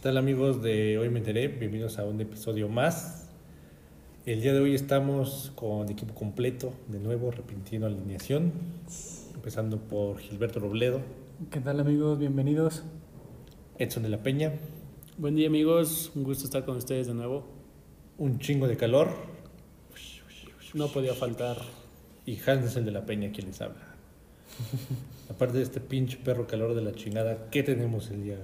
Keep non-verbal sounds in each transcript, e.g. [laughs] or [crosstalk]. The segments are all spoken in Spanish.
¿Qué tal amigos de Hoy Me Enteré? Bienvenidos a un episodio más. El día de hoy estamos con equipo completo, de nuevo, repitiendo alineación, empezando por Gilberto Robledo, ¿Qué tal amigos? Bienvenidos. Edson de la Peña, Buen día amigos, un gusto estar con ustedes de nuevo. un chingo de calor, No podía faltar. y Hansel de la Peña quien les habla. [laughs] Aparte de este pinche perro calor de la chingada, ¿qué tenemos el día?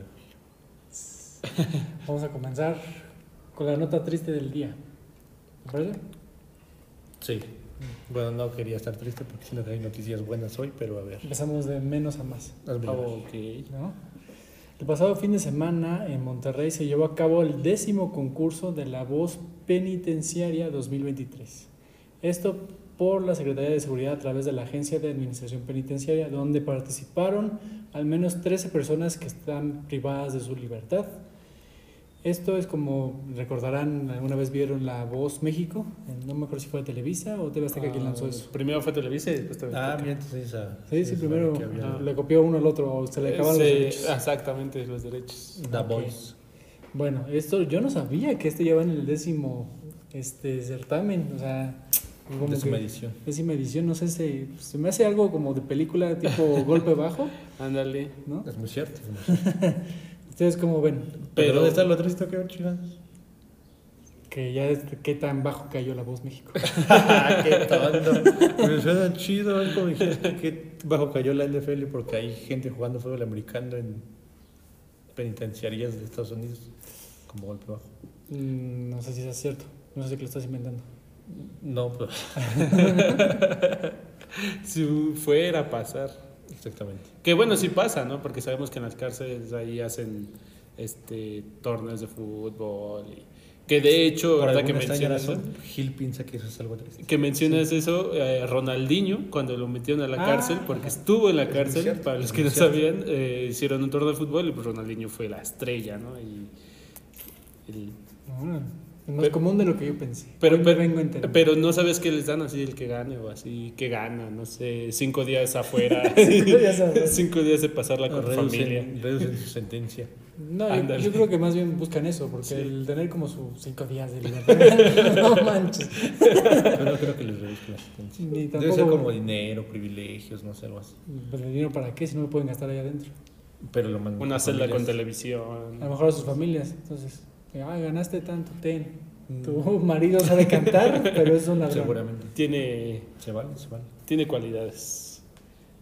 [laughs] Vamos a comenzar con la nota triste del día. ¿Te parece? Sí. Bueno, no quería estar triste porque hay noticias buenas hoy, pero a ver. Empezamos de menos a más. hazme la ver. ok. ¿no? El pasado fin de semana en Monterrey se llevó a cabo el décimo concurso de la voz penitenciaria 2023. Esto por la Secretaría de Seguridad a través de la Agencia de Administración Penitenciaria, donde participaron al menos 13 personas que están privadas de su libertad. Esto es como recordarán, alguna vez vieron La Voz México, no me acuerdo si fue Televisa o TV Azteca quien lanzó eso. Primero fue Televisa y después TV Ah, bien, entonces esa. Sí, sí, primero había- le copió uno al otro o se le acabaron los Sí, derechos. Exactamente, los derechos. The Ok. Voice. Bueno, esto yo no sabía que este lleva en el décimo este certamen, o sea, como Décima que- edición. décima edición, no sé, se, se me hace algo como de película tipo [laughs] golpe bajo, Ándale. ¿no? Es muy cierto. es muy cierto. [laughs] Ustedes como ven Pero, ¿dónde está lo triste que que ya es- qué tan bajo cayó la voz México. [laughs] qué tonto. Pero suena chido, es como dijiste que bajo cayó la NFL porque hay gente jugando fútbol americano en penitenciarías de Estados Unidos. Como golpe bajo. Mm, no sé si es cierto, no sé si lo estás inventando. No, pero [laughs] [laughs] Si fuera a pasar. Exactamente. Que bueno, sí pasa, ¿no? Porque sabemos que en las cárceles ahí hacen este torneos de fútbol. Y, que de hecho, Por ¿verdad que mencionas, razón, Gil piensa que eso es algo triste. que mencionas eso? eh, Ronaldinho, cuando lo metieron a la Ah, cárcel, porque estuvo en la cárcel, cierto, para los que no cierto. sabían, eh, hicieron un torneo de fútbol y pues Ronaldinho fue la estrella, ¿no? Y el- Ah, es más Pero- común de lo que yo pensé. Pero, pero, vengo pero no sabes qué les dan así el que gane o así que gana, no sé, cinco días afuera, [laughs] Cinco días afuera. [laughs] cinco días de pasarla con tu familia. Reducen, reducen su sentencia. No, yo, creo que más bien buscan eso, porque Sí. el tener como sus cinco días de libertad, [laughs] no manches. Yo no creo que les reduzcan la sentencia. Ni Debe ser como dinero, privilegios, no sé, algo así. Pues el dinero para qué si no lo pueden gastar ahí adentro. Pero lo mandan Una a celda con televisión. A lo mejor a sus familias. Entonces, ah, ganaste tanto, ten. Mm, Tu marido sabe cantar, [laughs] pero es una Seguramente. Tiene, Se vale, se vale. tiene cualidades.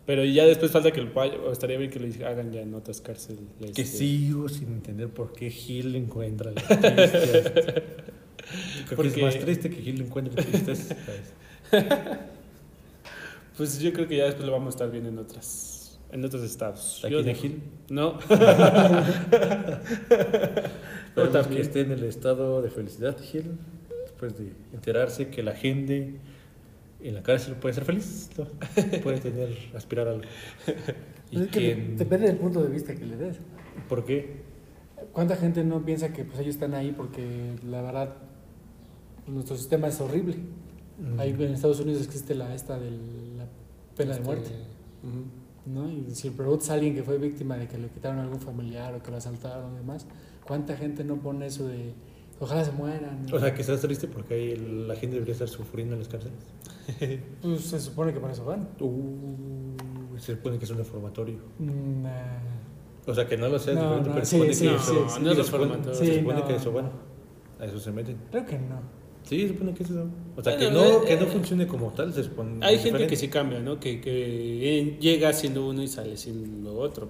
Pero ya después falta que el payo, o estaría bien que lo hagan ya en otras cárceles. Que este, sigo sin entender por qué Gil encuentra la [laughs] tristeza. Creo que Porque- es más triste que Gil encuentre tristeza. [laughs] Pues yo creo que ya después lo vamos a estar viendo en otras, en otros estados. ¿Aquí digo- Gil? No. Esperemos que esté en el estado de felicidad, Gil, después de enterarse que la gente en la cárcel puede ser feliz, ¿no? [laughs] puede tener, aspirar a algo. Y Es que que, depende del punto de vista que le des. ¿Por qué? ¿Cuánta gente no piensa que pues ellos están ahí porque la verdad pues, nuestro sistema es horrible? Mm. Ahí en Estados Unidos existe la esta de la pena de Este, muerte, ujú. ¿no? Y si preguntas a alguien que fue víctima de que le quitaron a algún familiar o que lo asaltaron y demás, ¿cuánta gente no pone eso de ojalá se mueran? O sea, que estás triste porque ahí el- la gente debería estar sufriendo en las cárceles. [laughs] Pues se supone que para eso van. Uh, se supone que es un reformatorio. Nah. O sea, que no lo sea No, diferente, no, pero sí, se supone sí, que no, eso, no es se supone, reformatorio. se Sí, supone no. que eso, bueno, a eso se meten. Creo que no. Sí, se supone que es eso. O sea, que no, eh, que no eh, funcione como tal, se supone. Hay es gente que diferente. sí cambia, ¿no? Que, que llega siendo uno y sale siendo otro.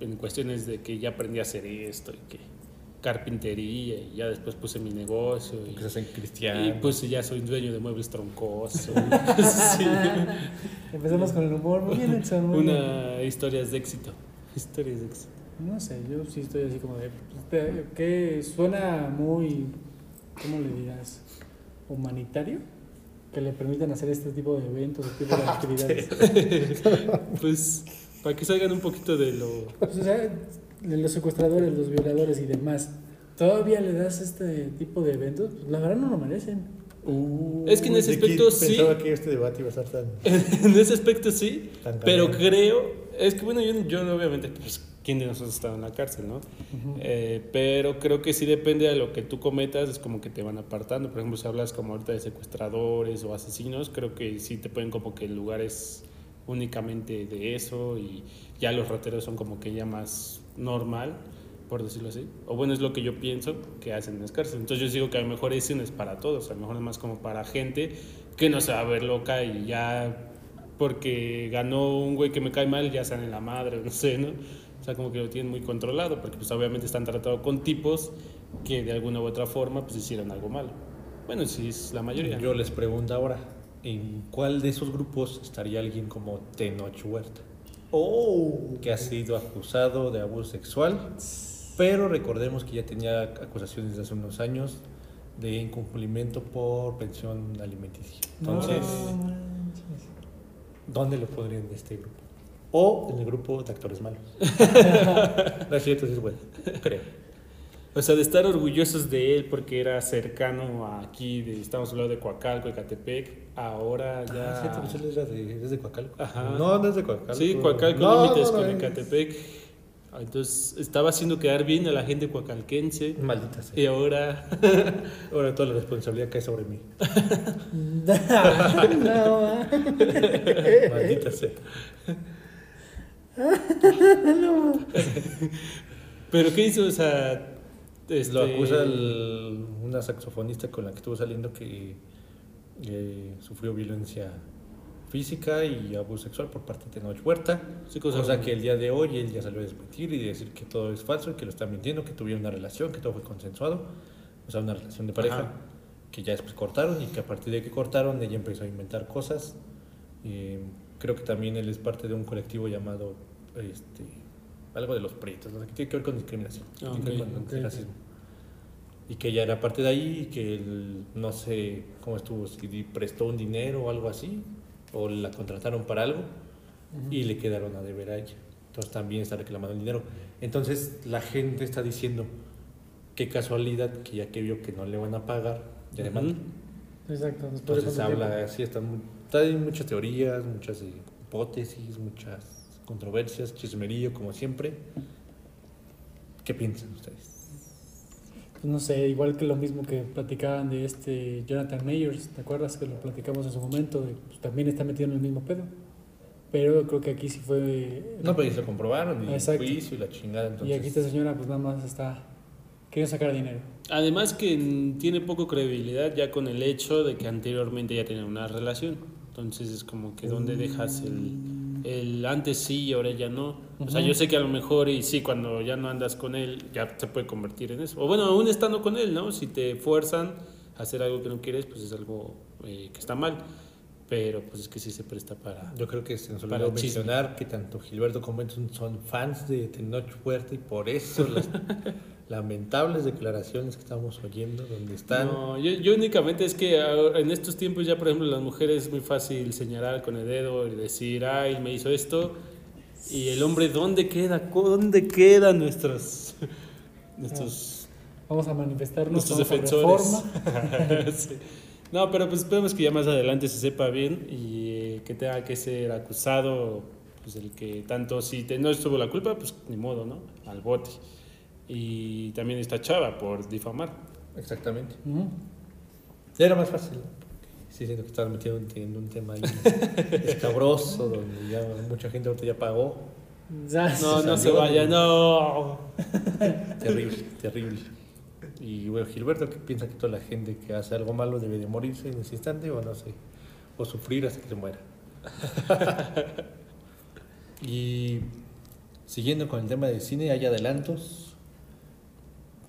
En cuestiones de que ya aprendí a hacer esto y que carpintería y ya después puse mi negocio y, Que se hacen cristianos. y pues ya soy dueño de muebles troncosos. [laughs] Sí. Empezamos con el humor. Muy bien, Edson. muy bien. Una historias de éxito. Historias de éxito. No sé, yo sí estoy así como de. que suena muy. ¿Cómo le dirás? ¿Humanitario? Que le permitan hacer este tipo de eventos, este tipo de [laughs] actividades. [laughs] Pues para que salgan un poquito de lo... Pues, o sea, de los secuestradores, los violadores y demás. ¿Todavía le das este tipo de eventos? Pues, la verdad no lo merecen. Uh, Es que en ese ¿de quién aspecto sí. Pensaba que este debate iba a estar tan. [laughs] En ese aspecto sí, tan pero creo... Es que bueno, yo, yo obviamente pues, quién de nosotros está en la cárcel, ¿no? Eh, pero creo que sí depende de lo que tú cometas, es como que te van apartando. Por ejemplo, si hablas como ahorita de secuestradores o asesinos, creo que sí te ponen como que en lugares únicamente de eso y ya los rateros son como que ya más normal, por decirlo así. O bueno, es lo que yo pienso que hacen en las. Entonces yo digo que a lo mejor ese no es para todos, a lo mejor es más como para gente que no se va a ver loca y ya porque ganó un güey que me cae mal ya sale en la madre, [laughs] no sé, ¿no? O sea, como que lo tienen muy controlado, porque pues obviamente están tratados con tipos que de alguna u otra forma pues hicieron algo malo. Bueno, sí es la mayoría. Yo les pregunto ahora, ¿en cuál de esos grupos estaría alguien como Tenoch Huerta? Oh. Que ha sido acusado de abuso sexual, pero recordemos que ya tenía acusaciones de hace unos años de incumplimiento por pensión alimenticia. Entonces, No. ¿dónde lo pondrían en este grupo? O en el grupo de actores malos. [laughs] no es cierto, es bueno, creo. O sea, de estar orgullosos de él porque era cercano a aquí, de, estamos hablando de Coacalco, Ecatepec, ahora ya... Ah, cierto, pues él era de, es de Coacalco. Ajá. No, no es de Coacalco. Sí, Coacalco No, límites no, no, con Ecatepec. Ah, Entonces estaba haciendo quedar bien a la gente coacalquense Maldita sea. y ahora... [laughs] Ahora toda la responsabilidad cae sobre mí. [laughs] [laughs] no. Maldita sea. ¿Pero qué hizo? O sea... este- Lo acusa el- una saxofonista con la que estuvo saliendo que eh, sufrió violencia física y abuso sexual por parte de Tenoch Huerta. Sí, cosa- Cosa que el día de hoy él ya salió a desmentir y decir que todo es falso, que lo está mintiendo, que tuvieron una relación, que todo fue consensuado, o sea, una relación de pareja, Ajá. que ya después cortaron y que a partir de que cortaron ella empezó a inventar cosas. Eh, creo que también él es parte de un colectivo llamado este, algo de los prietos, ¿no? que tiene que ver con discriminación, Ah, tiene que ver con ok. racismo. Y que ella era parte de ahí que él, no sé cómo estuvo, si prestó un dinero o algo así, o la contrataron para algo y le quedaron a deber a ella. Entonces también está reclamando el dinero. Entonces la gente está diciendo, qué casualidad que ya que vio que no le van a pagar, ya le Ujú. mandan. Exacto. Entonces habla tiempo. así, están, hay muchas teorías, muchas eh, hipótesis, muchas controversias, chismerillo como siempre. ¿Qué piensan ustedes? Pues no sé, igual que lo mismo que platicaban de este Jonathan Mayers, ¿te acuerdas que lo platicamos en su momento? De, pues, también está metido en el mismo pedo. Pero creo que aquí sí fue. No, pero se comprobaron y el Exacto. juicio y la chingada. y Entonces, aquí esta señora, pues nada más está. Quiere sacar dinero. Además que mm, tiene poco credibilidad ya con el hecho de que anteriormente ya tenía una relación. Entonces es como que donde dejas el, el antes sí y ahora ya no. O sea, yo sé que a lo mejor y sí, cuando ya no andas con él, ya se puede convertir en eso. O bueno, aún estando con él, ¿no? Si te fuerzan a hacer algo que no quieres, pues es algo eh, que está mal. Pero pues es que sí se presta para... Yo creo que se nos olvidó mencionar que tanto Gilberto como Benson son fans de Tenoch Huerta y por eso las [laughs] lamentables declaraciones que estamos oyendo, donde están. No, yo, yo únicamente es que en estos tiempos ya, por ejemplo, las mujeres es muy fácil señalar con el dedo y decir, ay, me hizo esto. Y el hombre, ¿dónde queda? ¿Dónde quedan nuestros, [laughs] nuestros, Vamos a manifestarnos nuestros vamos a defensores? [laughs] Sí. No, pero pues esperemos que ya más adelante se sepa bien y eh, que tenga que ser acusado, pues el que tanto, si te- no estuvo la culpa, pues ni modo, ¿no? Al bote. Y también esta chava por difamar. Exactamente. Era más fácil. Sí, siento que estás metido en, un tema ahí [laughs] escabroso, donde ya mucha gente ahorita ya pagó. Ya, No, no se vaya, no. [laughs] Terrible, terrible. Y bueno, Gilberto, ¿qué piensa que toda la gente que hace algo malo debe de morirse en ese instante o no sé? O sufrir hasta que se muera. [laughs] y siguiendo con el tema de cine, hay adelantos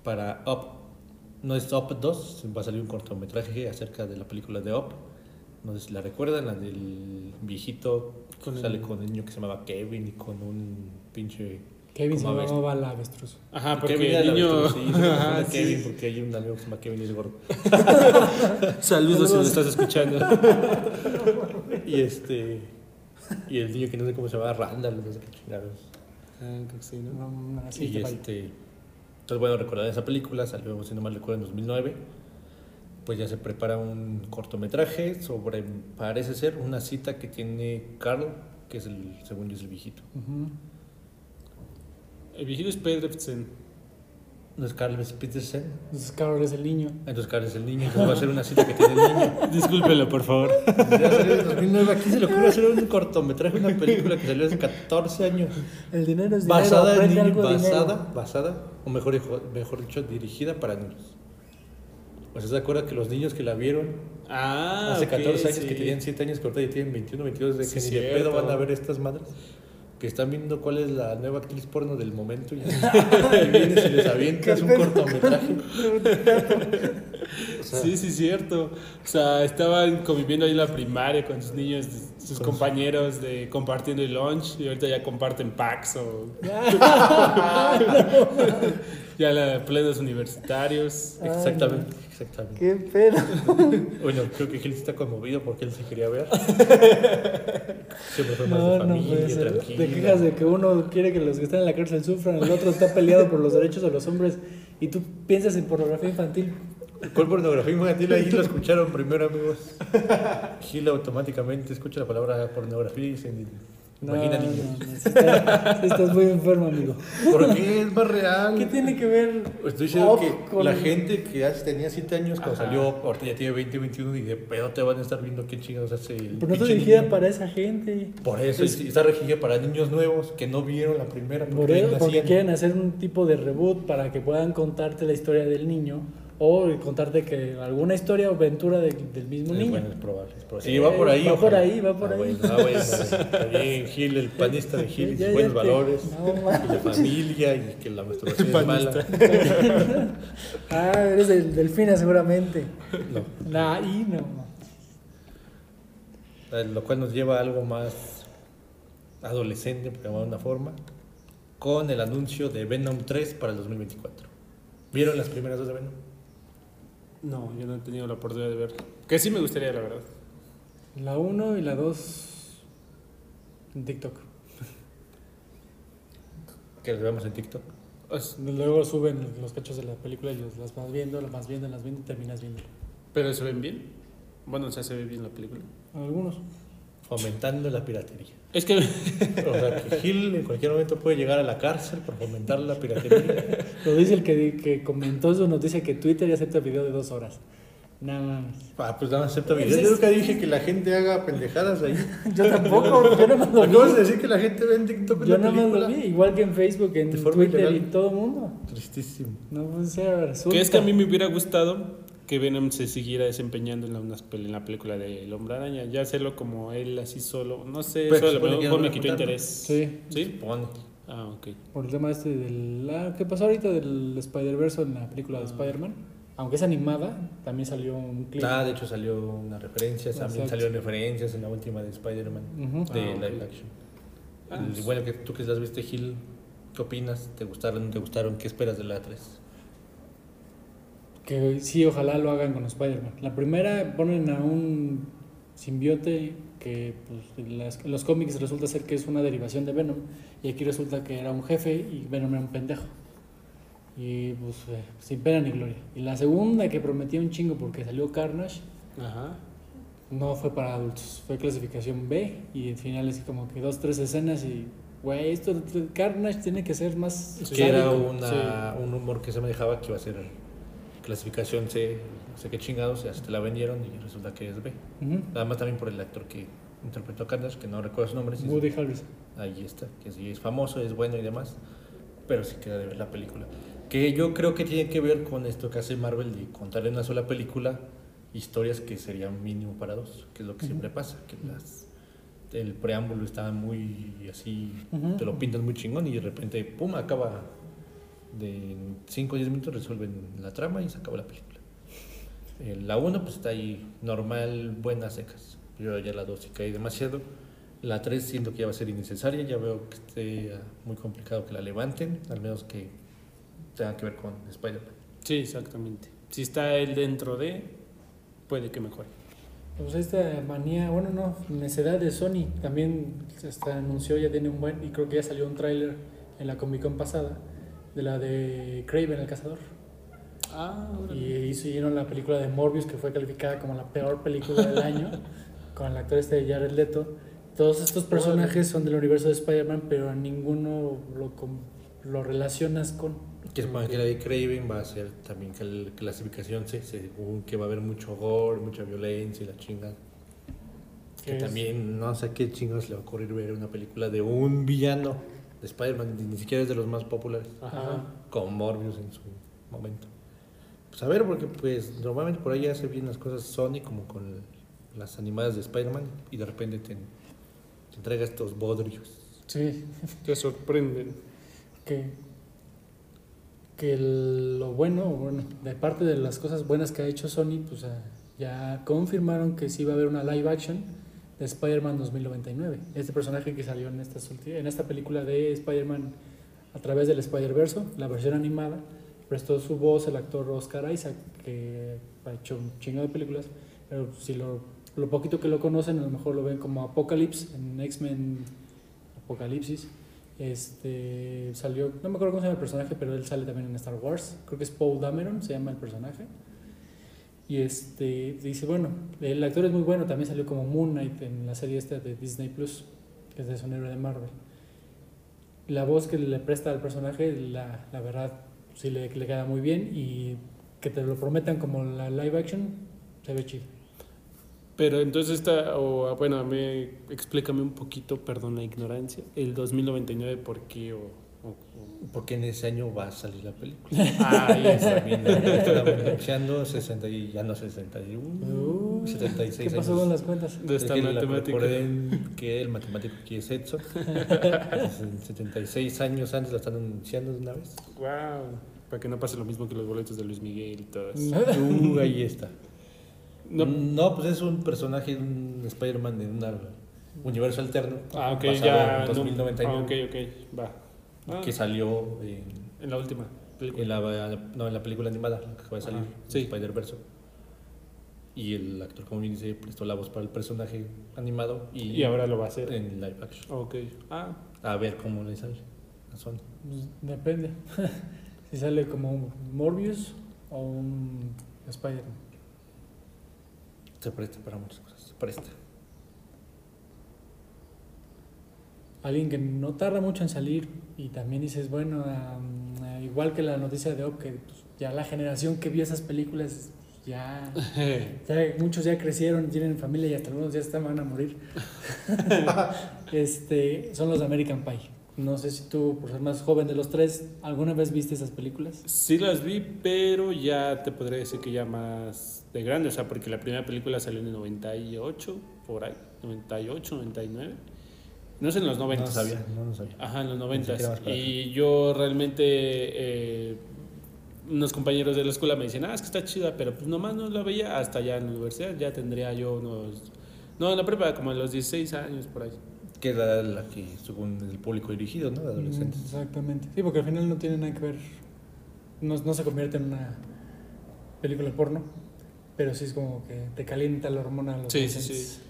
para Up. No es Up 2, va a salir un cortometraje acerca de la película de Up. No sé si la recuerdan, la del viejito Con sale el- con el niño que se llamaba Kevin y con un pinche Kevin se llamaba la avestruz. Ajá, porque Kevin el niño. sí, Ajá, sí. Kevin porque hay un amigo que se llama Kevin y es gordo. [laughs] Saludos si nos estás escuchando. [laughs] Y este y el niño que no sé cómo se llama Randall, no sé qué chingados. Ah, creo que sí, ¿no? No, no, y te vale. Entonces bueno, recordar esa película, salió si no mal recuerdo en 2009. Pues ya se prepara un cortometraje sobre parece ser una cita que tiene Carl, que es el según yo es el viejito. El viejito es Pedersen. No es Carl Petersen. Entonces Carol es el niño. Entonces Carl es el niño. Entonces va a ser una cita que tiene el niño. [laughs] Discúlpelo, por favor. Ya salió en 2009. Aquí se le ocurre hacer un cortometraje, una película que salió hace 14 años. El dinero es dinero. Basada en niños. algo de dinero. Basada, basada, o mejor, mejor dicho, dirigida para niños. O sea, ¿se acuerda que los niños que la vieron Ah, hace ok, 14 años, sí. que tenían 7 años, que ahorita ya tienen 21, 22, de Sí, que ni de pedo van a ver estas madres? Que están viendo cuál es la nueva actriz porno del momento y, y vienes y les avientas un cortometraje. Sea, Sí, sí, cierto. O sea, estaban conviviendo ahí en la primaria con sus niños, sus Con compañeros de compartiendo el lunch y ahorita ya comparten packs o [laughs] ya la, plenos universitarios. Exactamente, exactamente. Qué pedo. [laughs] Bueno, creo que Gil está conmovido porque él se quería ver. [laughs] Siempre fue más de No, no familia, ser. tranquila. Te quejas de que uno quiere que los que están en la cárcel sufran, el otro está peleado por los derechos de los hombres y tú piensas en pornografía infantil. ¿Cuál pornografía infantil? Ahí lo escucharon primero, amigos. Gil automáticamente escucha la palabra pornografía y se No, imagina no, niños. no, sí está- sí estás muy enfermo, amigo. ¿Por qué es más real? ¿Qué tiene que ver? Estoy diciendo que con- la gente que tenía 7 años cuando Ajá. salió, ahorita ya tiene 20, 21 y de pedo te van a estar viendo qué chingados hace el Pero no está dirigida niño. para esa gente. Por eso Es- está regida para niños nuevos que no vieron la primera. Por eso, porque quieren hacer un tipo de reboot para que puedan contarte la historia del niño o contarte que alguna historia o aventura de- del mismo Es niño. bueno, es probable. es probable. Sí, Eh, va por ahí. va por ojalá. ahí, va por Ah, ahí. bueno, ah, bueno, [laughs] está bien, Gil, el panista de Gil, Ya, ya buenos te- valores, No, y la familia, y que la masturbación es mala. [laughs] ah, eres del Delfina seguramente. No. Nah, y no. Eh, Lo cual nos lleva a algo más adolescente, por llamarlo de una forma, con el anuncio de Venom 3 para el 2024. ¿Vieron las primeras dos de Venom? No, yo no he tenido la oportunidad de verlo. Que sí me gustaría, la verdad. La 1 y la 2 en TikTok. Que las veamos en TikTok. Luego suben los cachos de la película y los- las vas viendo, las vas viendo, las viendo y terminas viendo. Pero se ven bien. Bueno, o sea, se ve bien la película. Algunos. Fomentando la piratería. Es que [laughs] O sea, que Gil en cualquier momento puede llegar a la cárcel por fomentar la piratería. [laughs] Lo dice el que, que comentó su noticia que Twitter ya acepta video de dos horas. Nada más. Ah, pues nada más acepta videos. Ese Yo nunca dije que la gente haga pendejadas ahí. [laughs] Yo tampoco, yo más lo Acabas vi. de decir que la gente ve en TikTok Yo nada más lo vi, igual que en Facebook, en Twitter y en todo el mundo. Tristísimo. No puede ser, resulta. Que es que a mí me hubiera gustado que Venom se siguiera desempeñando en la, en la película de El Hombre Araña. Ya hacerlo como él, así solo. No sé, Pero eso a se lo que mejor me quitó interés. Sí, ¿Sí? Supone. Ah, ok. por el tema este del... ah, ¿Qué pasó ahorita del Spider-Verse en la película de Ah. Spider-Man? Aunque es animada, también salió un clip. Ah, de hecho salió una referencia, también Exacto. salieron referencias en la última de Spider-Man, Ujú. de Ah, live action. Ah, Y bueno, que tú que las viste, Gil, ¿qué opinas? ¿Te gustaron? ¿No te gustaron? ¿Qué esperas de la 3? Que sí, ojalá lo hagan con Spider-Man. La primera ponen a un simbiote que pues, en, las- en los cómics resulta ser que es una derivación de Venom y aquí resulta que era un jefe y Venom era un pendejo. Y pues eh, sin pena ni gloria. Y la segunda que prometía un chingo porque salió Carnage Ajá. no fue para adultos, fue clasificación B y al final es como que dos, tres escenas y güey, esto Carnage tiene que ser más... Es que era sádico". una, un humor que se manejaba que iba a ser clasificación C, no sé qué chingados, ya se te la vendieron y resulta que es B. Ujú. Nada más también por el actor que interpretó a Carnage, que no recuerdo su nombre. sí, Woody Harrelson. Ahí está, que sí es famoso, es bueno y demás, pero sí queda de ver la película. Que yo creo que tiene que ver con esto que hace Marvel de contar en una sola película historias que serían mínimo para dos, que es lo que siempre pasa, que las el preámbulo está muy así, Ujú. te lo pintan muy chingón y de repente, pum, acaba de 5 o 10 minutos resuelven la trama y se acaba la película. Eh, La 1 pues está ahí normal, buenas secas. Yo ya la 2 sí caí demasiado. La 3 siento que ya va a ser innecesaria, ya veo que esté muy complicado que la levanten, al menos que tenga que ver con Spider-Man. Sí, exactamente. Si está él dentro de, puede que mejore. Pues esta manía, bueno, no, necedad de Sony también se anunció, ya tiene un buen, y creo que ya salió un tráiler en la Comic Con pasada, de la de Craven el Cazador. Ah, Y hicieron la película de Morbius, que fue calificada como la peor película del año, [laughs] con el actor este de Jared Leto. Todos estos personajes son del universo de Spider-Man, pero a ninguno lo lo relacionas con. Que supone que la de Craven va a ser también que la clasificación C, según que va a haber mucho gore, mucha violencia y la chingada. Que es- también no sé qué chingados le va a ocurrir ver una película de un villano de Spider-Man, ni siquiera es de los más populares, Ajá. como Morbius en su momento. Pues a ver, porque pues normalmente por ahí hace bien las cosas Sony como con las animadas de Spider-Man y de repente te, te entrega estos bodrios. Sí, [laughs] Te sorprenden. que, que el- lo bueno, bueno, de parte de las cosas buenas que ha hecho Sony, pues ah, ya confirmaron que sí va a haber una live action de Spider-Man 2099. Este personaje que salió en, ulti- en esta película de Spider-Man a través del Spider-Verse, la versión animada, prestó su voz el actor Oscar Isaac, que ha hecho un chingo de películas, pero si lo, lo poquito que lo conocen, a lo mejor lo ven como Apocalypse en X-Men Apocalipsis. Este salió, no me acuerdo cómo se llama el personaje, pero él sale también en Star Wars. Creo que es Paul Dameron, se llama el personaje. Y este dice, bueno, el actor es muy bueno, también salió como Moon Knight en la serie esta de Disney Plus, que es de un héroe de Marvel. La voz que le presta al personaje, la, la verdad, sí le, le queda muy bien y que te lo prometan como la live action, se ve chido. Pero entonces está, o bueno, mí explícame un poquito, perdón la ignorancia, el 2099 por qué o... Porque en ese año va a salir la película. Ah, ya Está estamos anunciando 60 y ya no 60, y, uh, Uy, 76 ¿Qué pasó años. con las cuentas? De esta Es que la matemática. recuerden que el matemático aquí es Edson. [laughs] Entonces, 76 años antes la están anunciando de una vez. Wow. Para que no pase lo mismo que los boletos de Luis Miguel y todo eso. [laughs] Uh, ahí está. No, No, pues es un personaje, un Spider-Man de un universo alterno. ah, ok, ya. en no- 2099. ah, ok, ok, va. Ah, Que salió en, en la última película. en la, no, en la película animada, que acaba de salir, sí. Spider-Verse. Y el actor, como bien dice, prestó la voz para el personaje animado y, Y ahora lo va a hacer. en live action. Ok. Ah, A ver cómo le sale a Sony. Pues, depende. [laughs] si sale como un Morbius o un Spider-Man. Se presta para muchas cosas. Se presta. Alguien que no tarda mucho en salir y también dices, bueno, eh, igual que la noticia de Op, que pues, ya la generación que vio esas películas ya, [laughs] ya muchos ya crecieron, tienen familia y hasta algunos ya están, van a morir. [laughs] este, son los de American Pie. No sé si tú, por ser más joven de los tres, ¿alguna vez viste esas películas? sí las vi, pero ya te podría decir que ya más de grande, o sea, porque la primera película salió en el 98, por ahí, 98, 99. No sé, en los 90. No lo sabía, no lo sabía. Ajá, en los Pensé que era 90. más para Y yo realmente, eh, unos compañeros de la escuela me dicen, ah, es que está chida, pero pues nomás no la veía hasta ya en la universidad, ya tendría yo unos... No, en la prepa, como en los 16 años por ahí. Que era la que, según el público dirigido, ¿no? De Mm, adolescentes. Exactamente. Sí, porque al final no tiene nada que ver, no, no se convierte en una película porno, pero sí es como que te calienta la hormona a los Sí, sí, adolescentes. sí.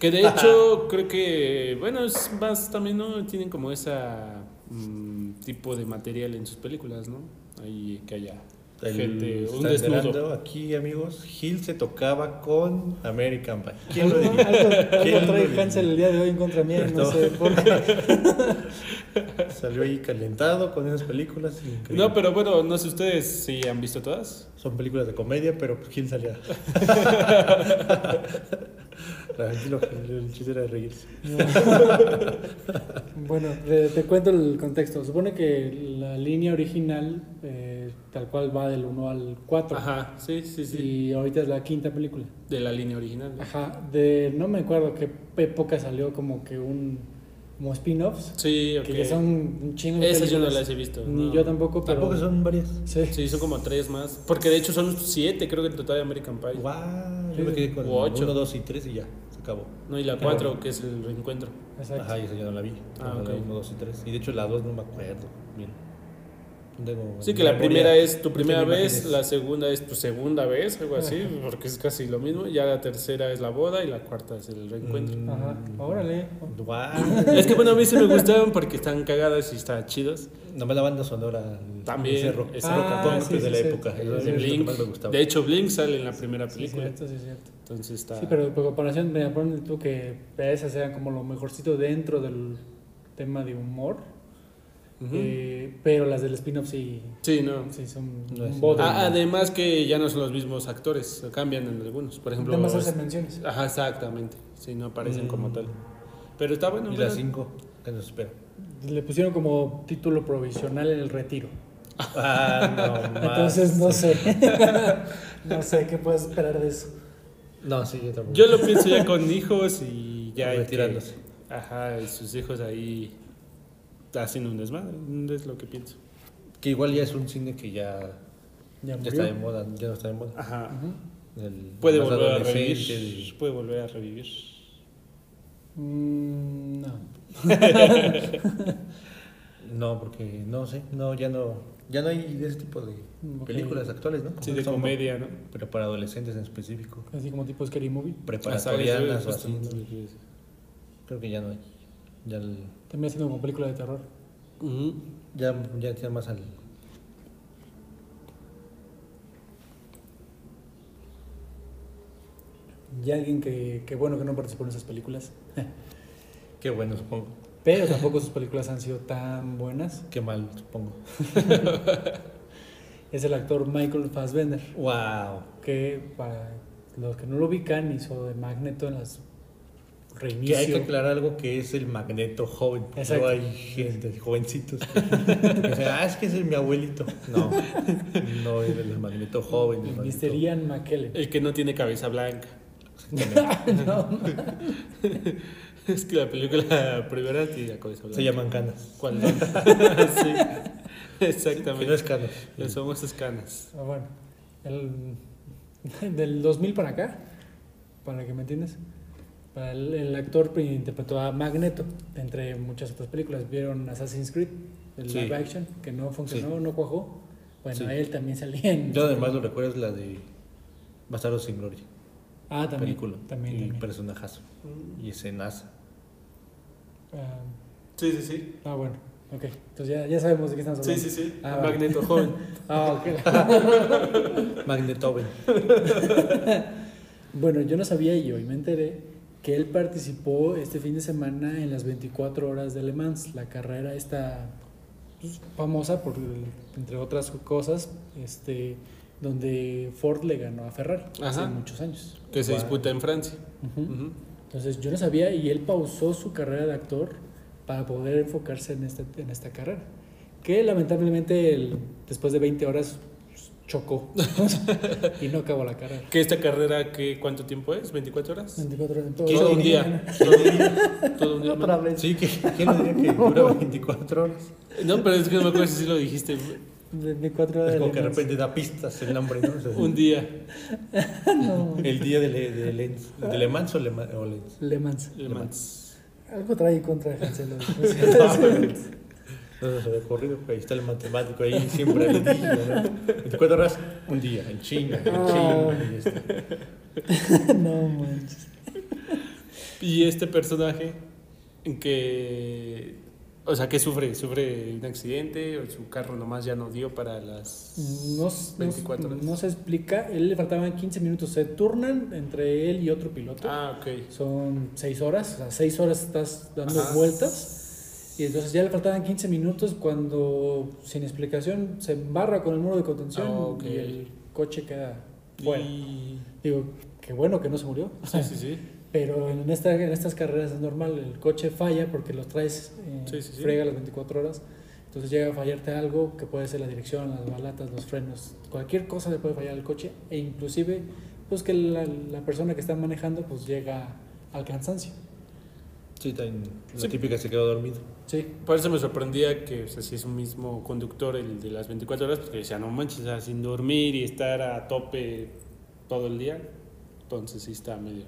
Que de [laughs] hecho creo que, bueno, es más también, ¿no? Tienen como esa mm, tipo de material en sus películas, ¿no? Ahí que haya El- gente, un desnudo. Aquí, amigos, Gil se tocaba con American Pie. [laughs] ¿Quién lo diría? algo- ¿Quién lo trae? Hansel el día de hoy en contra mía, no No. sé por qué. [laughs] Salió ahí calentado con esas películas. increíble. No, pero bueno, no sé ustedes si han visto todas. Son películas de comedia, pero pues, Gil salía. Tranquilo, el chiste era reírse. bueno, te, te cuento el contexto. Supone que la línea original, eh, tal cual va del 1 al 4, Ajá, sí, sí, sí. y ahorita es la quinta película. De la línea original. ¿no? Ajá, de, no me acuerdo qué época salió como que un, como spin-offs, Sí, ok. que son un chingo de Esas yo no las he visto. Ni no. yo tampoco, pero... Tampoco son varias. Sí. Sí, son como tres más. Porque de hecho son siete, creo que en total de American Pie. Guau, yo me quedé con O ocho. 1, 2 y 3 y ya, se acabó. No, y la cuatro, que es el reencuentro. Exacto. Ajá, y esa ya no la vi. Ah, No, la ok. 1, 2 y 3. Y de hecho la 2 no me acuerdo. Bien. Tengo Sí, que la primera es tu primera vez, la segunda es tu segunda vez, algo así, porque es casi lo mismo. Ya la tercera es la boda y la cuarta es el reencuentro. Mm, Ajá, órale. guau. Es que bueno, a mí sí me gustaron porque están cagadas y están chidos. Nomás la banda sonora. También, Ese rock, es ese rock Ah, punk sí, de sí, la sí. época. Sí, sí, lo que Blink. más me gustaba. De hecho, Blink sale en la primera Sí, película. cierto, sí, cierto. Entonces está. Sí, pero por comparación, me ponen tú que esas sean como lo mejorcito dentro del tema de humor. Eh, pero las del spin-off sí, Sí, no. sí son No un. Ah, además que ya no son los mismos actores, cambian en algunos. Por ejemplo, Nada más hacen menciones. Ajá, exactamente. Sí, no aparecen como Mm. tal. Pero está bueno. Y las 5, que nos espera. Le pusieron como título provisional en el retiro. Ah, no. [laughs] Entonces no sé. [laughs] no sé qué puedes esperar de eso. No, sí, yo tampoco. Yo lo pienso ya con hijos y ya. Retirándose. ajá, y sus hijos ahí haciendo un desmadre. Es lo que pienso. Que igual ya es un cine que ya, Ya ya está de moda, ya no está de moda. Ajá. El Puede volver a revivir. y- Puede volver a revivir. Mm, no. [laughs] No, porque no sé, no, ya no, ya no hay de ese tipo de películas actuales, ¿no? Sí, de Son- comedia, ¿no? Pero para adolescentes en específico, Así como tipo Scary Movie. preparatorianas o Ah, así. Creo que ya no hay. Ya, el- También haciendo como película de terror. Ujú. ya, ya tiene más al. Y alguien que, que bueno que no participó en esas películas. Qué bueno, supongo. Pero tampoco sus películas han sido tan buenas. Qué mal, supongo. [laughs] Es el actor Michael Fassbender. Wow. Que para los que no lo ubican hizo de Magneto en las Que hay reinicio. que aclarar algo que es el magneto joven. Exacto. No hay gente, jovencitos. que [laughs] ah, es que es mi abuelito. No, no es el magneto joven. El Mr. Ian McKellen. El que no tiene cabeza blanca. [laughs] no, [laughs] Es que la película primera tiene cabeza blanca. Se llaman canas. ¿Cuál? sí, Que exactamente. no es canas. Las famosas canas. Ah, bueno, el, del 2000 para acá, para que me entiendas, para el, el actor interpretó a Magneto, entre muchas otras películas. Vieron Assassin's Creed, el Sí. live action, que no funcionó, no cuajó. Bueno, Sí. él también salía en... Yo además lo recuerdo es la de Bastardos sin Gloria. ah, también, película. también, y también. personajazo. Y escenaza. Ah, Sí, sí, sí. ah, bueno, ok. Entonces ya, ya sabemos de qué estamos Sí, hablando. sí, sí. Ah, vale. Magneto joven. [laughs] Ah, ok. Magnetoven. [laughs] Bueno, yo no sabía y hoy me enteré que él participó este fin de semana en las 24 horas de Le Mans, la carrera esta pues, famosa por entre otras cosas, este donde Ford le ganó a Ferrari hace Ajá. muchos años. Que se disputa en Francia. Ujú. Ujú. Entonces yo no sabía y él pausó su carrera de actor para poder enfocarse en esta, en esta carrera. Que lamentablemente el- después de 20 horas chocó [laughs] y no acabó la carrera. ¿Que esta carrera qué, cuánto tiempo es? ¿24 horas? 24 horas. Todo un día. Todo un día. Todo un día. [laughs] Otra man. vez. Sí, que ¿quién lo diría que [laughs] dura 24 horas? No, pero es que no me acuerdo si lo dijiste. 24 horas Es como que de Le Mans. repente da pistas el nombre, ¿no? O sea, Un día. No. El día de, Le, de Lens. ¿De Le Mans o, Le, Ma- o Lens? Le Mans. Le Mans. Algo trae contra Hansel. No, no se había corrido, pero ahí está el matemático, ahí siempre el día, ¿no? 24 horas, un día, en chinga, en Ah. chinga. y este. [laughs] no manches. Y este personaje, en que. O sea, que sufre, sufre un accidente, o su carro nomás ya no dio para las No, no- 24 horas. no se explica. Él le faltaban 15 minutos. Se turnan entre él y otro piloto. Ah, ok. Son 6 horas. O sea, 6 horas estás dando Ajá. vueltas. Y entonces ya le faltaban 15 minutos cuando, sin explicación, se embarra con el muro de contención Ah, ok. y el coche queda fuera. Y... Digo, qué bueno que no se murió. Sí, sí, sí. [laughs] Pero en, esta, en estas carreras es normal, el coche falla porque los traes, eh, Sí, sí, sí. frega las 24 horas. Entonces llega a fallarte algo que puede ser la dirección, las balatas, los frenos, cualquier cosa le puede fallar al coche e inclusive pues que la, la persona que está manejando pues llega al cansancio. Sí, también, la Sí. típica se quedó dormido. Sí, Por eso me sorprendía que, o sea, si es un mismo conductor el de las 24 horas, porque decía, no manches, o sea, sin dormir y estar a tope todo el día. Entonces sí está medio.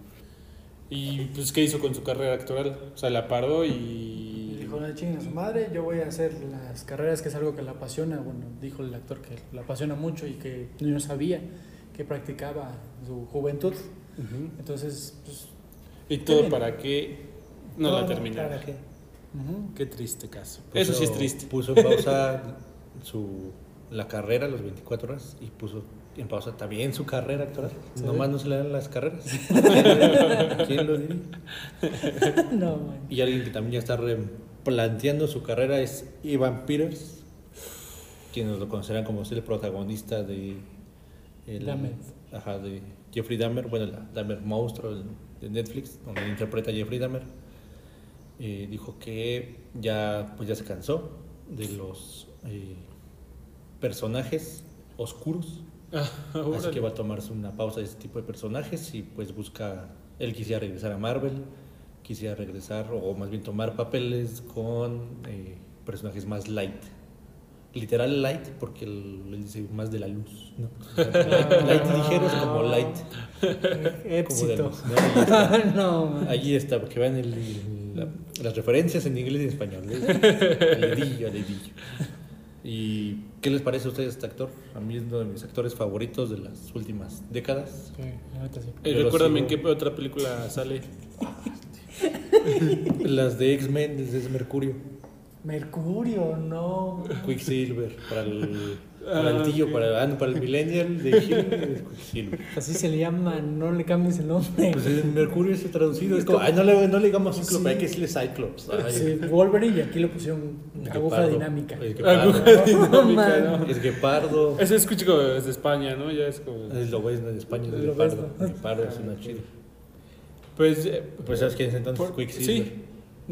Y pues, ¿qué hizo con su carrera actoral? O sea, la paró y dijo, no chinguen a su madre, yo voy a hacer las carreras que es algo que le apasiona. Bueno, dijo el actor que le apasiona mucho y que no sabía que practicaba en su juventud. Ujú. Entonces, pues... Y todo bien. para que no la. ¿para qué? triste caso. Puso- Eso sí es triste. Puso en pausa su, la carrera, los 24 horas, y puso en pausa también su carrera actoral. Sí. Nomás no se le dan las carreras. [laughs] ¿Quién lo diría? no, man. Y alguien que también ya está re- planteando su carrera es Ivan Peters, quienes lo conocerán como ser el protagonista de... El, Dahmer. Ajá, de Jeffrey Dahmer, bueno, la Dahmer Monstruo de Netflix, donde interpreta a Jeffrey Dahmer. Eh, dijo que ya, pues ya se cansó de los eh, personajes oscuros Ah, [laughs] Así que va a tomarse una pausa de ese tipo de personajes y pues busca, él quisiera regresar a Marvel, quisiera regresar o más bien tomar papeles con eh, personajes más light. Literal light porque él, él dice más de la luz, ¿no? [laughs] light, light ligeros como light. Como de Éxito. luz, ¿no? Ahí está. [laughs] no, porque vean el- el- la- las referencias en inglés y en español. ¿eh? [laughs] Al dedillo, al dedillo. ¿Y qué les parece a ustedes este actor? A mí es uno de mis actores favoritos de las últimas décadas. Sí, la neta sí. Eh, recuérdame en qué otra película sale. Las de X-Men, es Mercurio, Mercurio, no. Quicksilver, para el, para el Ah, tío, para, ah, no, para el millennial de es Quicksilver. Así se le llama, no le cambies el nombre. Pues el Mercurio es traducido, es como, ay, no le, no le digamos Cíclope, hay que decirle Cyclops. Ay, Sí, Wolverine y aquí le pusieron aguja Guepardo. dinámica. Es guepardo. Aguja dinámica, man. ¿no? Es guepardo. Ese escucho como desde España, ¿no? Ya es como. Es lo ves, ¿no? En España es Lo guepardo. ves, ¿no? Guepardo es una chida. Pues. eh, Pues sabes quién es entonces por- Quicksilver. Sí.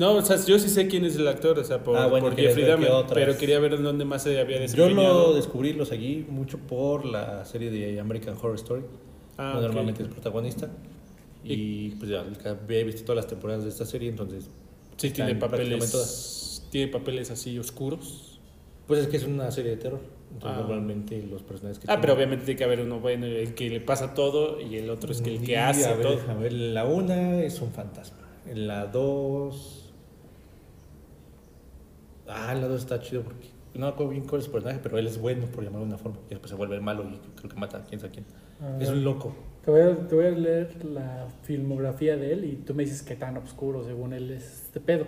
No, o sea, yo sí sé quién es el actor, o sea, por, Ah, bueno, por Jeffrey Dahmer, pero quería ver en dónde más se había Yo desempeñado. lo descubrí, lo seguí mucho por la serie de American Horror Story. Ah, normalmente es protagonista. Y pues ya había visto todas las temporadas de esta serie, entonces. Sí, tiene papeles. Tiene papeles así oscuros. Pues es que es una serie de terror. Entonces Ah. normalmente los personajes que. Ah, tienen- pero obviamente tiene que haber uno bueno, el que le pasa todo y el otro es que el Y, que hace a ver, todo. ver, la una es un fantasma. La dos. Ah, en la dos está chido porque. No me acuerdo bien cuál es su personaje, pero él es bueno, por llamarlo de una forma. Y después se vuelve malo y creo que mata a quién sabe quién. Es un loco. te, voy a, te voy a leer la filmografía de él y tú me dices qué tan oscuro según él es este pedo.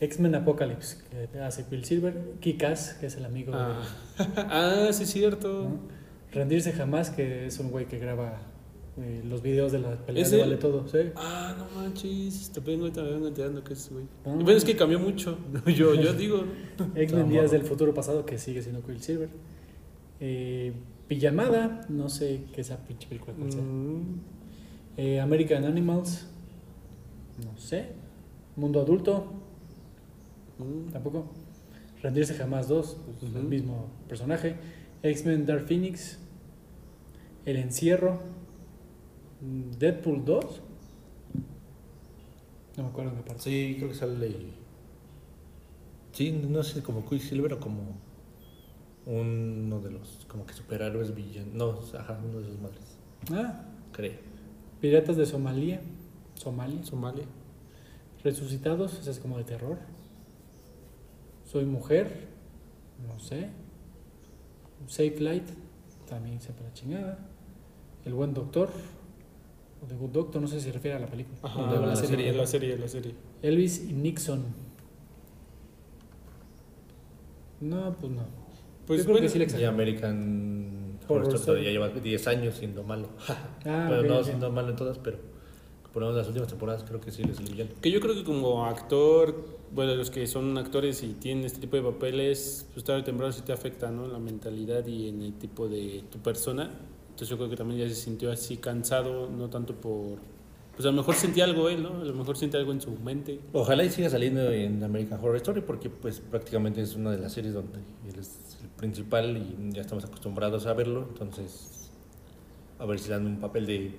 X-Men Apocalypse, que hace Quicksilver. Kick-Ass, que es el amigo de... Ah. [laughs] ah, sí, es cierto. ¿no? Rendirse Jamás, que es un güey que graba eh, los videos de la pelea. Vale Todo. ¿sí? Ah, no manches, te vengo, te vengo enterando que es, güey. Ah. Pero es que cambió mucho. [laughs] Yo, yo digo. [laughs] X-Men Días del Futuro Pasado, que sigue siendo Quicksilver. Eh, Pijamada, no sé qué esa pinche película cuál sea. mm, Eh, American Animals, no sé. Mundo Adulto, mm. tampoco. Rendirse Jamás 2, pues, el mismo personaje. X-Men Dark Phoenix, El Encierro, Deadpool 2. No me acuerdo en qué parte. Sí, creo que sale. Sí, no sé, como Quicksilver o como uno de los como que superhéroes villanos. No, ajá, uno de sus madres, Ah, creo. Piratas de Somalia, Somalia. Somalia. Resucitados, ese es como de terror. Soy mujer, no sé. Safe Light, también sepa la chingada. El buen doctor, The Good Doctor, no sé si se refiere a la película. Ajá, la, la serie, serie. la serie, la serie. Elvis y Nixon. No, pues no. Pues Yo creo bueno, que sí le Y. American Horror Horror Story Story. ya lleva 10 años siendo malo. [laughs] Ah, pero ok, no siendo malo en todas, pero por lo menos las últimas temporadas creo que sí les salió bien. Que yo creo que como actor, bueno, los que son actores y tienen este tipo de papeles, pues tarde o temprano sí te afecta, ¿no? En la mentalidad y en el tipo de tu persona. Entonces yo creo que también ya se sintió así cansado, no tanto por... Pues a lo mejor sentía algo él, ¿no? A lo mejor siente algo en su mente. Ojalá y siga saliendo en American Horror Story porque pues prácticamente es una de las series donde él es el principal y ya estamos acostumbrados a verlo, entonces a ver si dan un papel de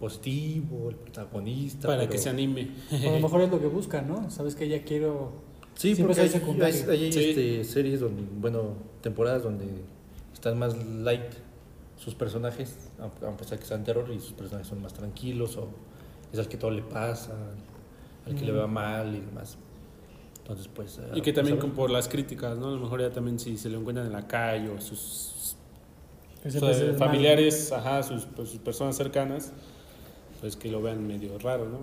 positivo, el protagonista. Para pero- que se anime. O a lo mejor es lo que [laughs] busca, ¿no? Sabes que ya quiero. Sí, Siempre porque hay, hay- hay, Sí. este, series, donde, bueno, temporadas donde están más light sus personajes, a pesar que sean terror y sus personajes son más tranquilos o es al que todo le pasa, al que le Mm. va mal y demás. Entonces, pues... Y que también pues, con- por las críticas, ¿no? A lo mejor ya también si se lo encuentran en la calle o sus o sea, es familiares, ajá, sus, pues, sus personas cercanas, pues que lo vean medio raro, ¿no?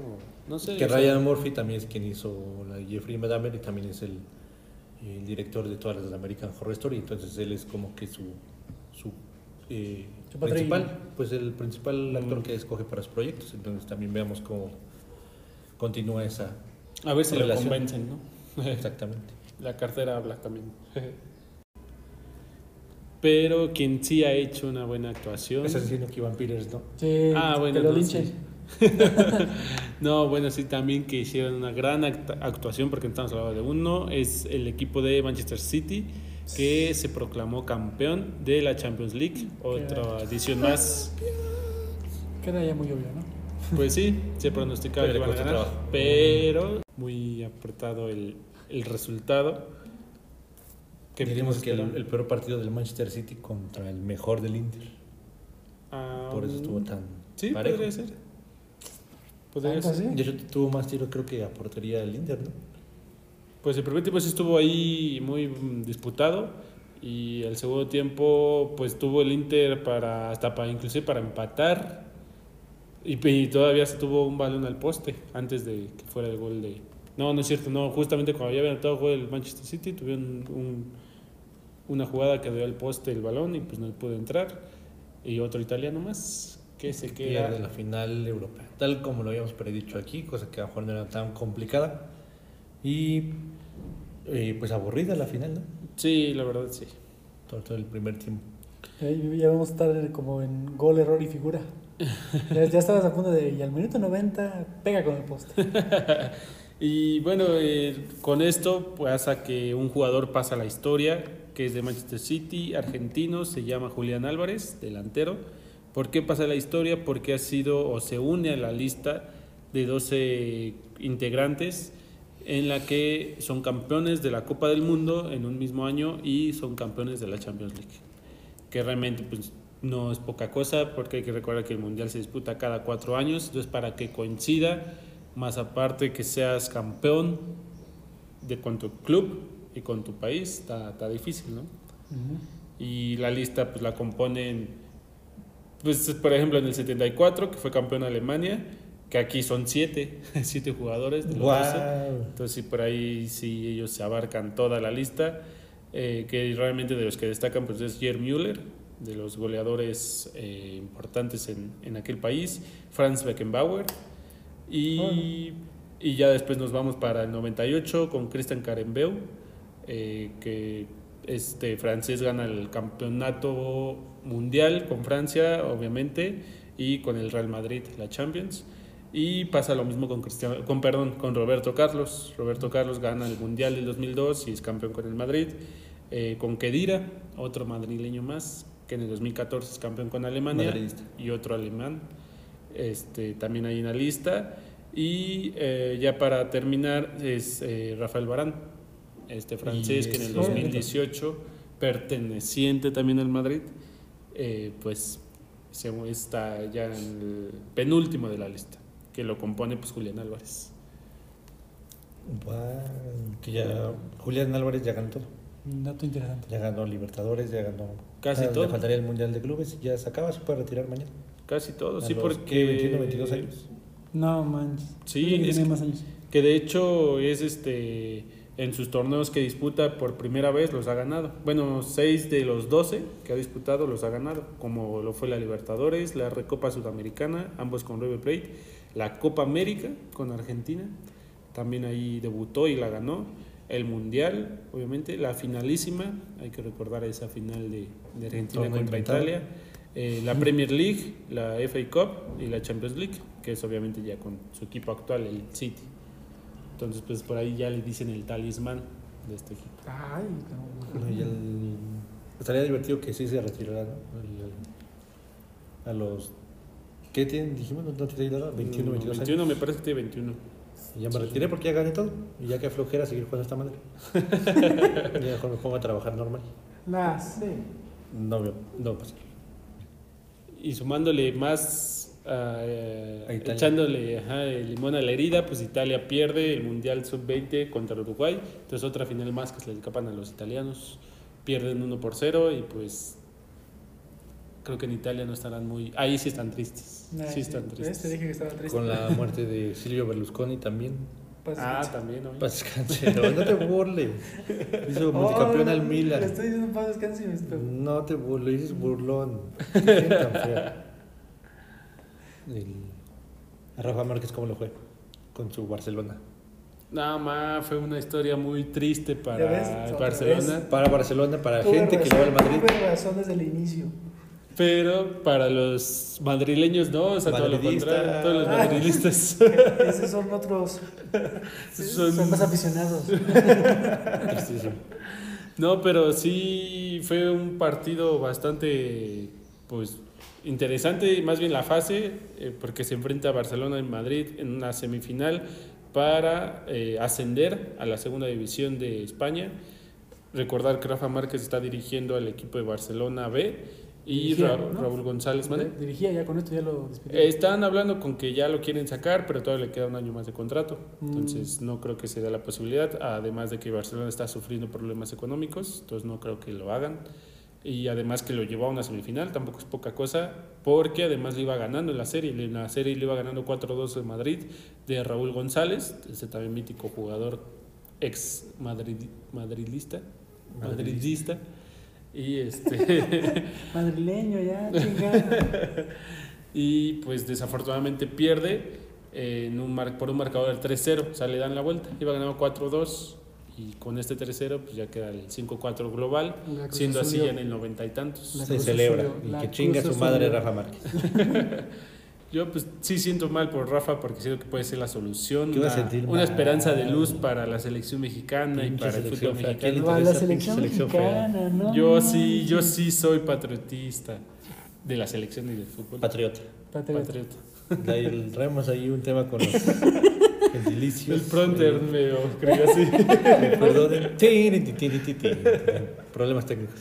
No sé. Que o sea, Ryan Murphy también es quien hizo la Jeffrey Dahmer y también es el, el director de todas las American Horror Story, entonces él es como que su eh, principal, pues el principal actor Mm. que escoge para sus proyectos, entonces también veamos cómo continúa esa A ver si lo relación. convencen, ¿no? [laughs] [laughs] Exactamente. La cartera habla también. [laughs] Pero quien sí ha hecho una buena actuación. Estás diciendo que Iván Pires, ¿no? Sí, Ah, bueno, que lo no, linchen. sí. no, bueno, sí, también que hicieron una gran act- actuación, porque estamos hablando de uno, es el equipo de Manchester City, que se proclamó campeón de la Champions League, otra edición más. Que era ya muy obvio, ¿no? Pues sí, se pronosticaba Pero que iban a ganar, trabajo. pero muy apretado el, el resultado. Que diríamos que el, peor partido del Manchester City contra el mejor del Inter. Ah, Por eso estuvo tan Sí, parejo. podría ser. Podría ¿Tanto ser. De hecho, tuvo más tiro creo que a portería del Inter, ¿no? Pues el primer tiempo sí estuvo ahí muy mm, disputado y el segundo tiempo pues tuvo el Inter para hasta para inclusive para empatar y, y todavía se tuvo un balón al poste antes de que fuera el gol de no no es cierto no justamente cuando ya había anotado el gol el Manchester City tuvieron un- una jugada que dio al poste el balón y pues no pudo entrar y otro italiano más que se queda Pierde la final europea. Tal como lo habíamos predicho aquí, cosa que a lo mejor no era tan complicada. Y eh, pues aburrida la final, ¿no? sí la verdad sí Todo, todo el primer tiempo. Eh, Ya vamos a estar como en gol, error y figura. [laughs] Ya, ya estabas a punto de, y al minuto 90 pega con el poste. [laughs] Y bueno, eh, con esto pasa que un jugador pasa a la historia, que es de Manchester City, argentino, se llama Julián Álvarez, delantero. ¿Por qué pasa la historia? Porque ha sido o se une a la lista de 12 integrantes en la que son campeones de la Copa del Mundo en un mismo año y son campeones de la Champions League. Que realmente pues, no es poca cosa porque hay que recordar que el Mundial se disputa cada cuatro años, entonces para que coincida, más aparte que seas campeón de con tu club y con tu país, está, está difícil, ¿no? Y la lista pues la componen, pues por ejemplo en el 74, que fue campeón de Alemania, que aquí son siete, [laughs] siete jugadores de los 12. ¡Guau! Entonces, sí, por ahí sí ellos se abarcan toda la lista. eh, que realmente de los que destacan pues es Gerd Müller, de los goleadores eh, importantes en, en aquel país, Franz Beckenbauer. Y, y ya después nos vamos para el 98 con Christian Carembeu, eh, que este francés gana el campeonato mundial con Francia, obviamente, y con el Real Madrid, la Champions. Y pasa lo mismo con Cristiano, con perdón, con Roberto Carlos. Roberto Carlos gana el Mundial del 2002 y es campeón con el Madrid. Eh, con Kedira, otro madrileño más, que en el 2014 es campeón con Alemania Madridista. y otro alemán. Este, también hay una lista. Y eh, ya para terminar es eh, Rafael Barán, este francés que en el es- 2018, perteneciente también al Madrid, pues se- está ya en el penúltimo de la lista, que lo compone pues Julián Álvarez. Que ya Julián Álvarez ya ganó todo. Un dato interesante. Ya ganó Libertadores, ya ganó. Casi Ah, todo. Le faltaría el Mundial de Clubes y ya se acaba, se puede retirar mañana. Casi todo, A sí, los, porque... ¿qué? 21, 22 años. No manches. Sí, es tiene que- más años. Que de hecho es este en sus torneos que disputa por primera vez los ha ganado. Bueno, seis de los 12 que ha disputado los ha ganado, como lo fue la Libertadores, la Recopa Sudamericana, ambos con River Plate, la Copa América con Argentina, también ahí debutó y la ganó. El Mundial, obviamente, la finalísima, hay que recordar esa final de, de Argentina contra. Italia, eh, la Premier League, la FA Cup y la Champions League, que es obviamente ya con su equipo actual, el City. Entonces, pues por ahí ya le dicen el talismán de este equipo. Ay, no. Bueno, y el- estaría divertido que sí se retirara, ¿no? El- el- a los. ¿Qué tienen? Dijimos, no, no te he dado 21, 22 Mm, 21, años. me parece que tiene 21. Y ya me retiré porque ya gané todo. Y ya que flojera seguir jugando esta madre. [laughs] ya mejor me pongo a trabajar normal. Nah, sí. No, veo- no pasa. Y sumándole más, eh, A Italia. echándole ajá, el limón a la herida, pues Italia pierde el Mundial Sub-20 contra Uruguay. Entonces otra final más que se le escapan a los italianos. Pierden 1 por 0 y pues creo que en Italia no estarán muy... Ahí sí están tristes. Nah, sí están tristes. Te dije que estaba triste. Con la [laughs] muerte de Silvio Berlusconi también. Ah, también, ¿no? Paz Cancelo, no te burles. Hizo [laughs] multicampeón Oh, al Le Milan. estoy diciendo paz descanse y. No te burles, dices burlón. [laughs] El- A Rafa Márquez, ¿cómo lo fue? Con su Barcelona. Nada más fue una historia muy triste ¿Ya para Barcelona, vez. Para Barcelona, para Tuve gente que le va al Madrid. Tuve razón desde el inicio. Pero para los madrileños no, o sea, todo lo contrario, todos los Ah. madrilistas. [laughs] Esos son otros. Son- Son, más aficionados. [laughs] No, pero sí fue un partido bastante, pues, interesante, más bien la fase, eh, porque se enfrenta a Barcelona y Madrid en una semifinal para eh, ascender a la segunda división de España. Recordar que Rafa Márquez está dirigiendo al equipo de Barcelona B y Dirigía, Ra- ¿no? Raúl González. ¿mande? Dirigía ya con esto, ya lo despidí. Eh, Están hablando con que ya lo quieren sacar, pero todavía le queda un año más de contrato. Mm. Entonces no creo que se dé la posibilidad, además de que Barcelona está sufriendo problemas económicos, entonces no creo que lo hagan. Y además que lo llevó a una semifinal, tampoco es poca cosa, porque además le iba ganando en la serie. En la serie le iba ganando 4-2 en Madrid de Raúl González, ese también mítico jugador ex madrid, madridista, madridista. Y este [laughs] Madrileño ya, chingada. [laughs] y pues desafortunadamente pierde eh, en un mar- por un marcador del 3-0, o sea, le dan la vuelta, iba ganando 4-2 y con este 3-0 pues ya queda el 5-4 global, siendo así ya en el noventa y tantos. Se celebra. Y la que chinga su madre. Rafa Márquez. [laughs] Yo pues sí siento mal por Rafa porque siento que puede ser la solución, ¿Qué va a una, sentir una esperanza de luz para la selección mexicana y para el fútbol fea, ¿qué le mexicano. Va, la selección selección fea? mexicana, ¿no? Yo sí, yo sí soy patriotista de la selección y del fútbol. Patriota. Patriota. Patriota. De ahí traemos [laughs] ahí un tema con los [laughs] gentilicios. El pronter me así. Eh, Perdonen. Tiri, ti, ti. Problemas técnicos.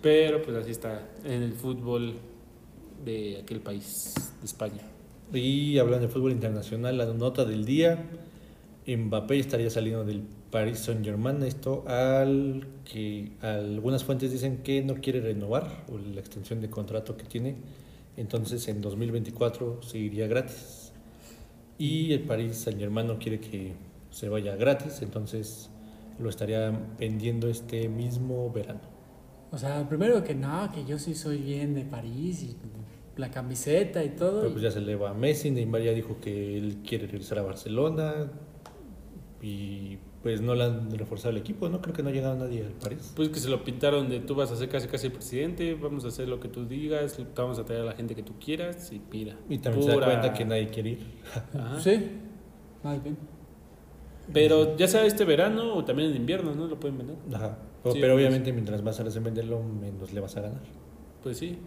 Pero pues así está en el fútbol de aquel país, de España. Y hablando de fútbol internacional, la nota del día. Mbappé estaría saliendo del Paris Saint Germain. Esto al que algunas fuentes dicen que no quiere renovar la extensión de contrato que tiene. Entonces en 2024 se gratis. Y el Paris Saint Germain no quiere que se vaya gratis. Entonces lo estaría vendiendo este mismo verano. O sea, primero que no, que yo sí soy bien de París y la camiseta y todo. Pero pues ya se le va a Messi, Neymar ya dijo que él quiere regresar a Barcelona y pues no le han reforzado el equipo, no creo que no ha llegado nadie al París. Pues que se lo pintaron de tú vas a ser casi casi el presidente, vamos a hacer lo que tú digas, vamos a traer a la gente que tú quieras y mira. Y también se da cuenta que nadie quiere ir. Ajá. Sí, más bien. Pero ya sea este verano o también en invierno, ¿no? Lo pueden vender. Ajá. Pero, Sí, pero pues. obviamente mientras más tardes en venderlo, menos le vas a ganar. Pues sí.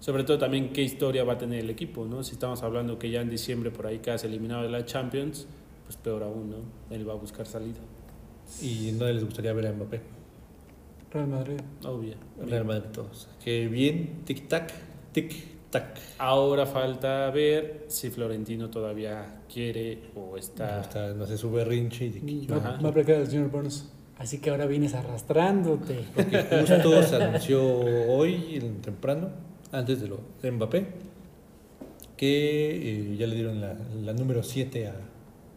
Sobre todo también qué historia va a tener el equipo, ¿no? Si estamos hablando que ya en diciembre por ahí quedas eliminado de la Champions, pues peor aún, ¿no? Él va a buscar salida. Y no les gustaría ver a Mbappé. Real Madrid. Obvio. Real Madrid todos. Que bien, tic-tac, tic-tac. Ahora falta ver si Florentino todavía quiere o está... Hasta no sé su berrinche y de que yo- Va, a aplicar el señor Burns. Así que ahora vienes arrastrándote. Porque justo se anunció hoy, en temprano, antes de lo de Mbappé, que eh, ya le dieron la, la número 7 a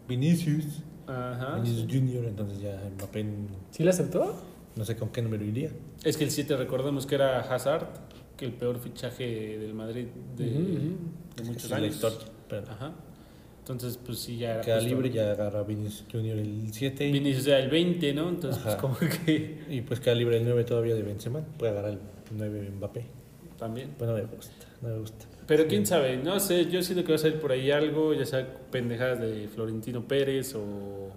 Vinicius, Ajá. Vinicius Junior, entonces ya Mbappé ¿Sí la aceptó? no sé con qué número iría. Es que el 7 recordemos que era Hazard, que el peor fichaje del Madrid de, muchos la años. historia. Pero Ajá. Entonces, pues sí, ya era. queda justo- libre, ya agarra Vinicius Junior el 7 y, Vinicius era el 20, ¿no? Entonces, pues Ajá. como que y pues queda libre el 9 todavía de Benzema, puede agarrar el 9 Mbappé. también. Pues no me gusta, no me gusta. Pero quién sabe, no sé, yo siento que va a ser por ahí algo, ya sea pendejadas de Florentino Pérez o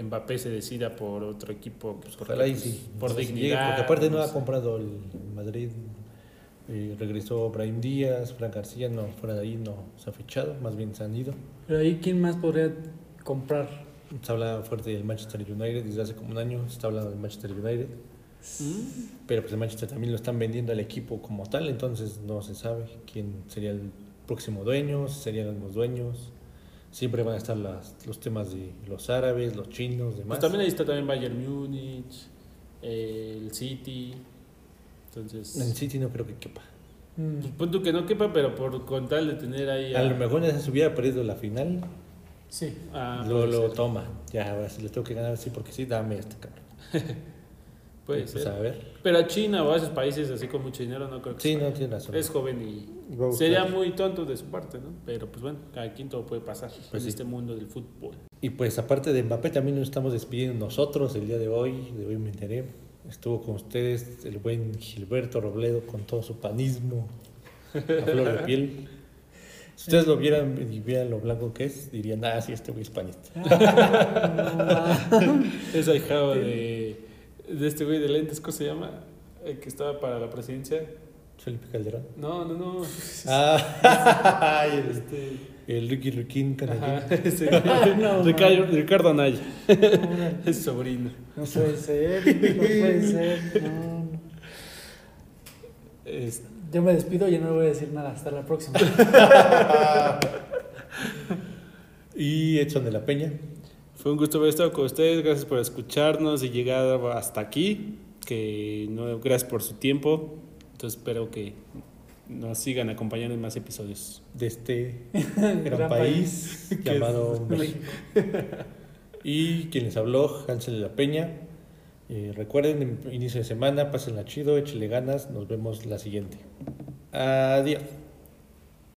Mbappé se decida por otro equipo. Pues, Ojalá y pues, sí. Por sé si llegue, dignidad. porque aparte no no ha sé. comprado el Madrid. eh, regresó Brahim Díaz, Fran García, no, fuera de ahí no se ha fichado, más bien se han ido. Pero ahí, ¿quién más podría comprar? Se habla fuerte del Manchester United desde hace como un año, se está hablando del Manchester United, Mm. pero pues el Manchester también lo están vendiendo al equipo como tal, entonces no se sabe quién sería el próximo dueño, si serían los dueños. Siempre van a estar las, los temas de los árabes, los chinos, demás. Pues también ahí está también Bayern Múnich, eh, el City. Entonces, En City no creo que quepa. Mm, pues, punto que no quepa, pero por con tal de tener ahí. A lo mejor ya se hubiera perdido la final, Sí. Ah, lo, lo toma. Ya, ahora si le tengo que ganar, sí, porque sí, dame este cabrón. [laughs] Puede pues, ser. a ver. Pero a China o a esos países así con mucho dinero no creo que Sí, se no tiene razón. Es joven y a sería muy tonto de su parte, ¿no? Pero pues bueno, cada quien todo puede pasar Pues en sí. este mundo del fútbol. Y pues aparte de Mbappé también nos estamos despidiendo nosotros el día de hoy, de hoy me enteré. Estuvo con ustedes el buen Gilberto Robledo con todo su panismo a flor de piel. [laughs] Si ustedes lo vieran y vieran lo blanco que es, dirían, ah, sí, este güey es panista. [laughs] Es ahijado [laughs] de, de este güey de lentes, ¿cómo se llama? El que estaba para la presidencia. Felipe Calderón. No, no, no. Ah, ay, el, Este, el Ricky Riquín canallín. [laughs] [laughs] No, Ricardo. Ricardo Anaya, es sobrino. No puede ser, no puede [laughs] ser. No, no. Es- Yo me despido y no le voy a decir nada. Hasta la próxima. Y Edson de la Peña. Fue un gusto haber estado con ustedes. Gracias por escucharnos y llegar hasta aquí. Que no, gracias por su tiempo. Entonces espero que nos sigan acompañando en más episodios. de este [laughs] gran, Gran país, país. llamado México. [laughs] Y quien les habló, Hansel de la Peña. Eh, recuerden, en inicio de semana, pásenla chido, échele ganas, nos vemos la siguiente. Adiós.